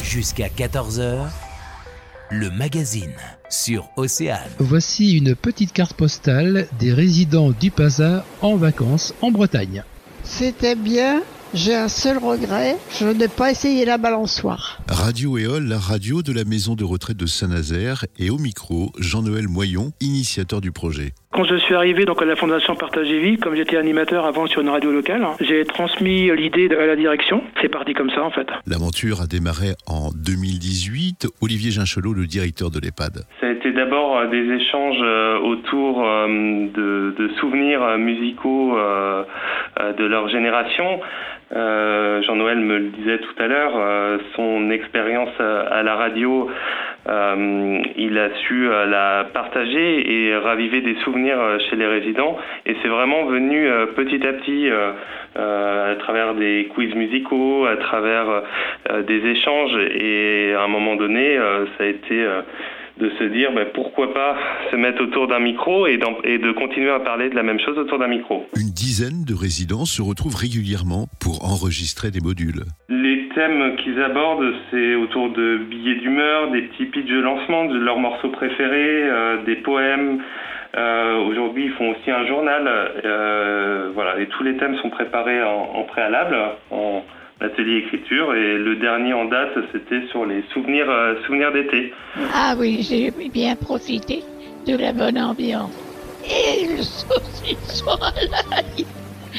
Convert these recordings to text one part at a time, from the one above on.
Jusqu'à 14h, le magazine sur Océane. Voici une petite carte postale des résidents du Pasa en vacances en Bretagne. C'était bien. J'ai un seul regret, je n'ai pas essayé la balançoire. Radio Éole, la radio de la maison de retraite de Saint-Nazaire et au micro, Jean-Noël Moyon, initiateur du projet. Quand je suis arrivé donc à la Fondation Partage et Vie, comme j'étais animateur avant sur une radio locale, j'ai transmis l'idée à la direction. C'est parti comme ça en fait. L'aventure a démarré en 2018. Olivier Ginchelot, le directeur de l'EHPAD. Ça a été d'abord euh, des échanges euh, autour euh, de, de souvenirs musicaux de leur génération. Euh, Jean-Noël me le disait tout à l'heure, euh, son expérience à, la radio, euh, il a su la partager et raviver des souvenirs chez les résidents. Et c'est vraiment venu petit à petit à travers des quiz musicaux, à travers des échanges. Et à un moment donné, ça a été de se dire ben, pourquoi pas se mettre autour d'un micro et, et, de continuer à parler de la même chose autour d'un micro. Une dizaine de résidents se retrouvent régulièrement pour enregistrer des modules. Les thèmes qu'ils abordent, c'est autour de billets d'humeur, des petits pitchs de lancement de leurs morceaux préférés, euh, des poèmes. Euh, Aujourd'hui, ils font aussi un journal. Euh, voilà, et tous les thèmes sont préparés en, en préalable. En, l'atelier écriture et le dernier en date c'était sur les souvenirs euh, souvenirs d'été. Ah oui, j'ai bien profité de la bonne ambiance. Et le saucisson à l'ail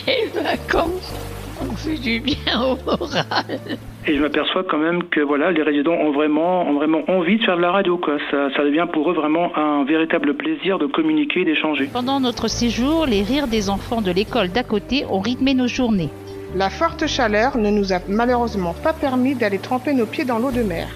et les vacances ont fait du bien au moral. Et je m'aperçois quand même que voilà, les résidents ont vraiment, ont vraiment envie de faire de la radio. Quoi. Ça, ça devient pour eux vraiment un véritable plaisir de communiquer, d'échanger. Pendant notre séjour, les rires des enfants de l'école d'à côté ont rythmé nos journées. La forte chaleur ne nous a malheureusement pas permis d'aller tremper nos pieds dans l'eau de mer.